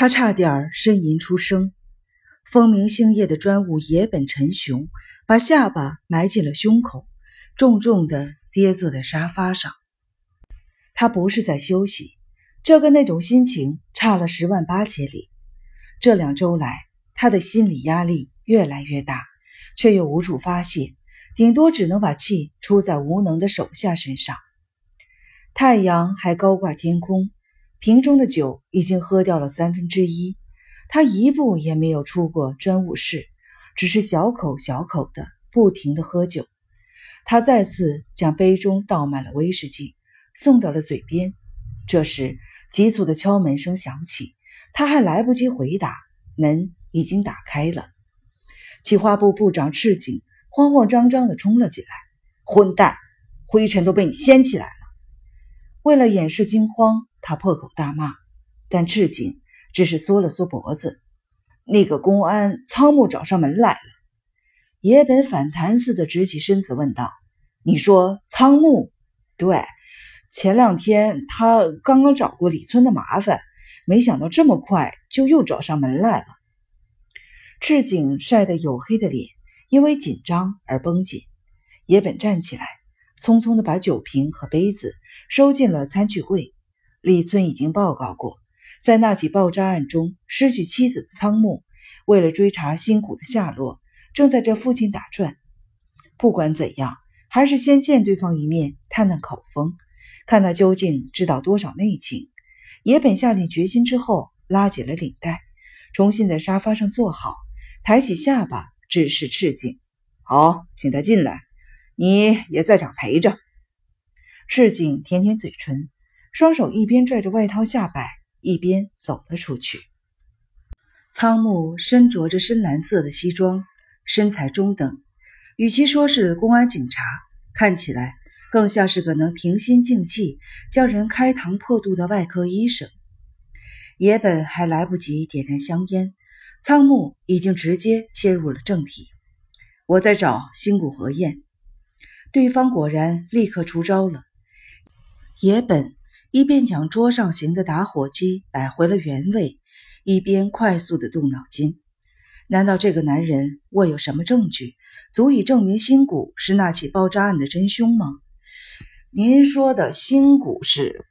他差点呻吟出声。风明星夜的专务野本陈雄把下巴埋进了胸口，重重的跌坐在沙发上。他不是在休息，这跟那种心情差了十万八千里。这两周来，他的心理压力越来越大，却又无处发泄，顶多只能把气出在无能的手下身上。太阳还高挂天空，瓶中的酒已经喝掉了三分之一。他一步也没有出过专务室，只是小口小口的不停的喝酒。他再次将杯中倒满了威士忌，送到了嘴边。这时，急促的敲门声响起，他还来不及回答，门已经打开了。企划部部长赤井慌慌张张地冲了进来：“混蛋，灰尘都被你掀起来了！”为了掩饰惊慌，他破口大骂，但赤井。只是缩了缩脖子，那个公安仓木找上门来了。野本反弹似的直起身子问道：“你说仓木？对，前两天他刚刚找过李村的麻烦，没想到这么快就又找上门来了。”赤井晒得黝黑的脸因为紧张而绷紧。野本站起来，匆匆的把酒瓶和杯子收进了餐具柜。李村已经报告过。在那起爆炸案中失去妻子的仓木，为了追查新谷的下落，正在这附近打转。不管怎样，还是先见对方一面，探探口风，看他究竟知道多少内情。野本下定决心之后，拉紧了领带，重新在沙发上坐好，抬起下巴，指示赤井：“好，请他进来，你也在场陪着。”赤井舔舔嘴唇，双手一边拽着外套下摆。一边走了出去。仓木身着着深蓝色的西装，身材中等，与其说是公安警察，看起来更像是个能平心静气叫人开膛破肚的外科医生。野本还来不及点燃香烟，仓木已经直接切入了正题：“我在找新谷和彦。”对方果然立刻出招了。野本。一边将桌上型的打火机摆回了原位，一边快速的动脑筋。难道这个男人握有什么证据，足以证明新谷是那起爆炸案的真凶吗？您说的新谷是？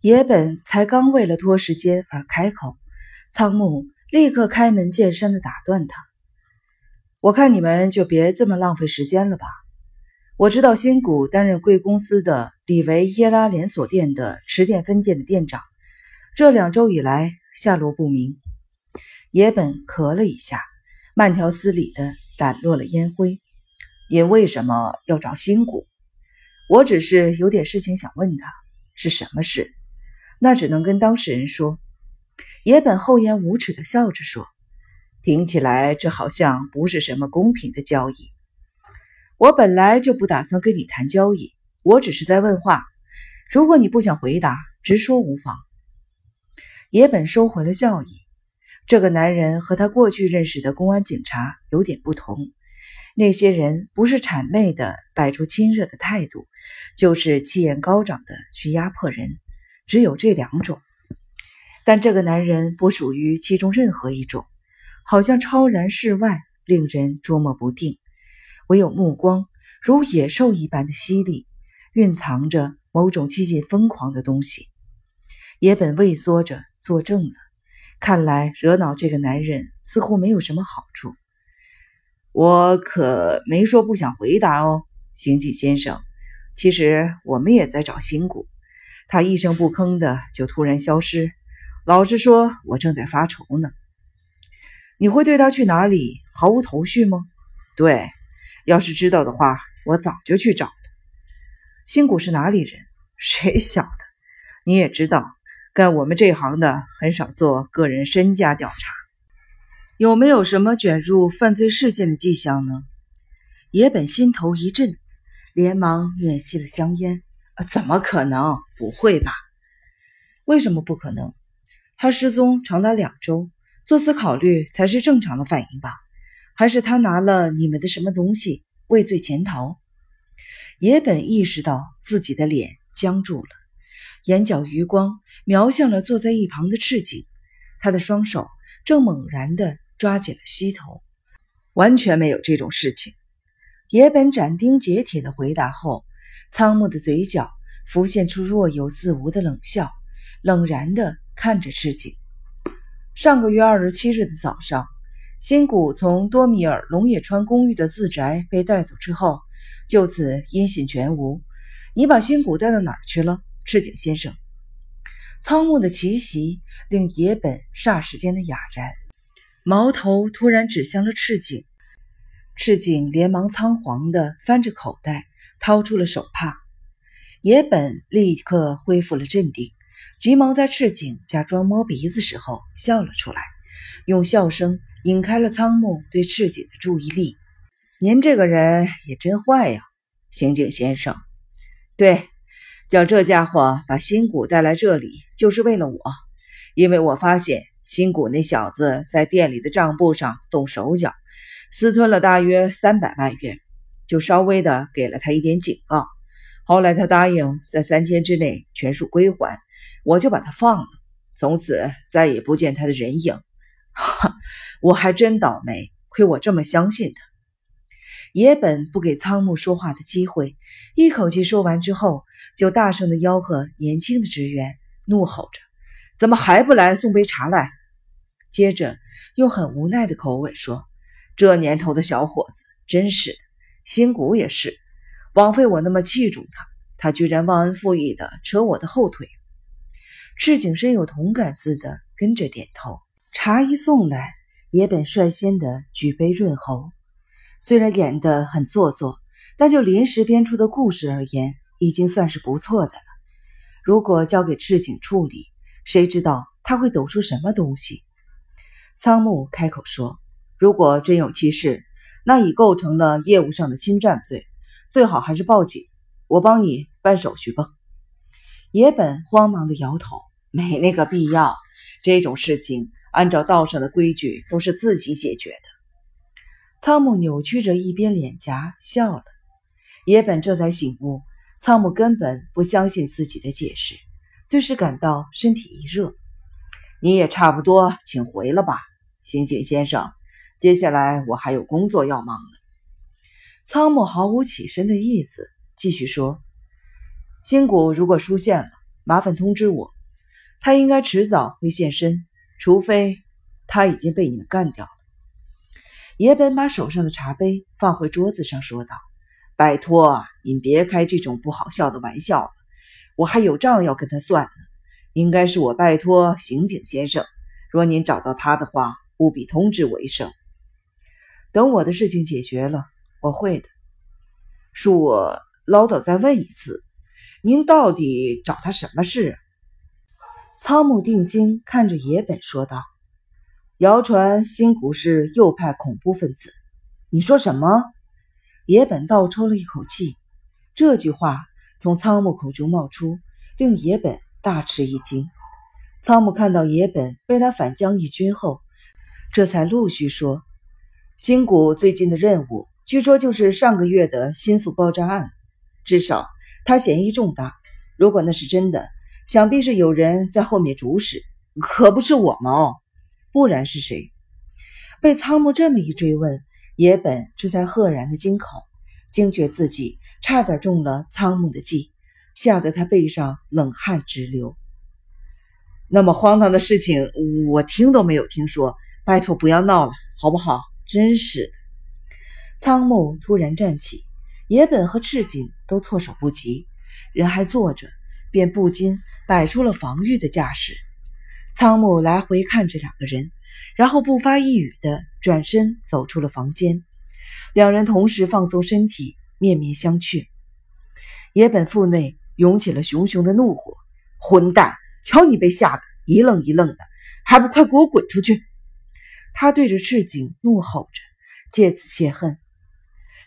野本才刚为了拖时间而开口，仓木立刻开门见山的打断他：“我看你们就别这么浪费时间了吧。”我知道新谷担任贵公司的里维耶拉连锁店的池店分店的店长，这两周以来下落不明。野本咳了一下，慢条斯理的掸落了烟灰。您为什么要找新谷？我只是有点事情想问他，是什么事？那只能跟当事人说。野本厚颜无耻的笑着说：“听起来这好像不是什么公平的交易。”我本来就不打算跟你谈交易，我只是在问话。如果你不想回答，直说无妨。野本收回了笑意。这个男人和他过去认识的公安警察有点不同。那些人不是谄媚的摆出亲热的态度，就是气焰高涨的去压迫人，只有这两种。但这个男人不属于其中任何一种，好像超然世外，令人捉摸不定。唯有目光如野兽一般的犀利，蕴藏着某种接近疯狂的东西。野本畏缩着作证了。看来惹恼这个男人似乎没有什么好处。我可没说不想回答哦，刑警先生。其实我们也在找新谷，他一声不吭的就突然消失。老实说，我正在发愁呢。你会对他去哪里毫无头绪吗？对。要是知道的话，我早就去找了。新谷是哪里人？谁晓得？你也知道，干我们这行的很少做个人身家调查。有没有什么卷入犯罪事件的迹象呢？野本心头一震，连忙捻熄了香烟。怎么可能？不会吧？为什么不可能？他失踪长达两周，做此考虑才是正常的反应吧。还是他拿了你们的什么东西畏罪潜逃？野本意识到自己的脸僵住了，眼角余光瞄向了坐在一旁的赤井，他的双手正猛然地抓紧了膝头。完全没有这种事情。野本斩钉截铁地回答后，仓木的嘴角浮现出若有似无的冷笑，冷然地看着赤井。上个月二十七日的早上，新谷从多米尔龙野川公寓的自宅被带走之后，就此音信全无。你把新谷带到哪儿去了，赤井先生？仓木的奇袭令野本霎时间的哑然，矛头突然指向了赤井。赤井连忙仓皇地翻着口袋，掏出了手帕。野本立刻恢复了镇定，急忙在赤井假装摸鼻子时候笑了出来，用笑声引开了仓木对赤井的注意力。您这个人也真坏呀，刑警先生。对，叫这家伙把新谷带来这里，就是为了我，因为我发现新谷那小子在店里的账簿上动手脚。私吞了大约三百万元，就稍微的给了他一点警告。后来他答应在三天之内全数归还，我就把他放了。从此再也不见他的人影。哈，我还真倒霉，亏我这么相信他。野本不给仓木说话的机会，一口气说完之后，就大声的吆喝年轻的职员，怒吼着：“怎么还不来送杯茶来？”接着用很无奈的口吻说。这年头的小伙子真是，新谷也是，枉费我那么器重他，他居然忘恩负义的扯我的后腿。赤井深有同感似的跟着点头。茶一送来，野本率先的举杯润喉。虽然演得很做作，但就临时编出的故事而言，已经算是不错的了。如果交给赤井处理，谁知道他会抖出什么东西？仓木开口说。如果真有其事，那已构成了业务上的侵占罪，最好还是报警。我帮你办手续吧。野本慌忙的摇头，没那个必要。这种事情按照道上的规矩都是自己解决的。仓木扭曲着一边脸颊笑了。野本这才醒悟，仓木根本不相信自己的解释，顿时感到身体一热。你也差不多，请回了吧，刑警先生。接下来我还有工作要忙呢。仓木毫无起身的意思，继续说：“新谷如果出现了，麻烦通知我。他应该迟早会现身，除非他已经被你们干掉了。”野本把手上的茶杯放回桌子上，说道：“拜托您别开这种不好笑的玩笑，我还有账要跟他算呢。应该是我拜托刑警先生，若您找到他的话，务必通知我一声。”等我的事情解决了，我会的。恕我唠叨再问一次，您到底找他什么事？仓木定睛看着野本说道：“谣传新谷是右派恐怖分子。”你说什么？野本倒抽了一口气，这句话从仓木口中冒出，令野本大吃一惊。仓木看到野本被他反将一军后，这才陆续说。新谷最近的任务，据说就是上个月的新宿爆炸案，至少他嫌疑重大。如果那是真的，想必是有人在后面主使，可不是我们哦。不然是谁？被仓木这么一追问，野本这才赫然的惊恐，惊觉自己差点中了仓木的计，吓得他背上冷汗直流。那么荒唐的事情，我听都没有听说，拜托不要闹了，好不好？真是！仓木突然站起，野本和赤井都措手不及，人还坐着，便不禁摆出了防御的架势。仓木来回看着两个人，然后不发一语的转身走出了房间。两人同时放松身体，面面相觑。野本腹内涌起了熊熊的怒火：“混蛋！瞧你被吓得一愣一愣的，还不快给我滚出去！”他对着赤井怒吼着，借此泄恨。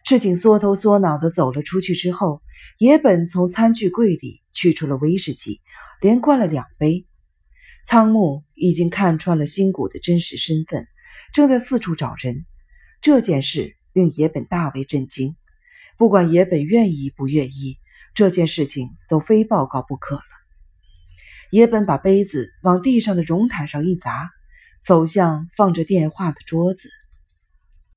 赤井缩头缩脑地走了出去之后，野本从餐具柜里取出了威士忌，连灌了两杯。仓木已经看穿了新谷的真实身份，正在四处找人。这件事令野本大为震惊。不管野本愿意不愿意，这件事情都非报告不可了。野本把杯子往地上的绒毯上一砸。走向放着电话的桌子。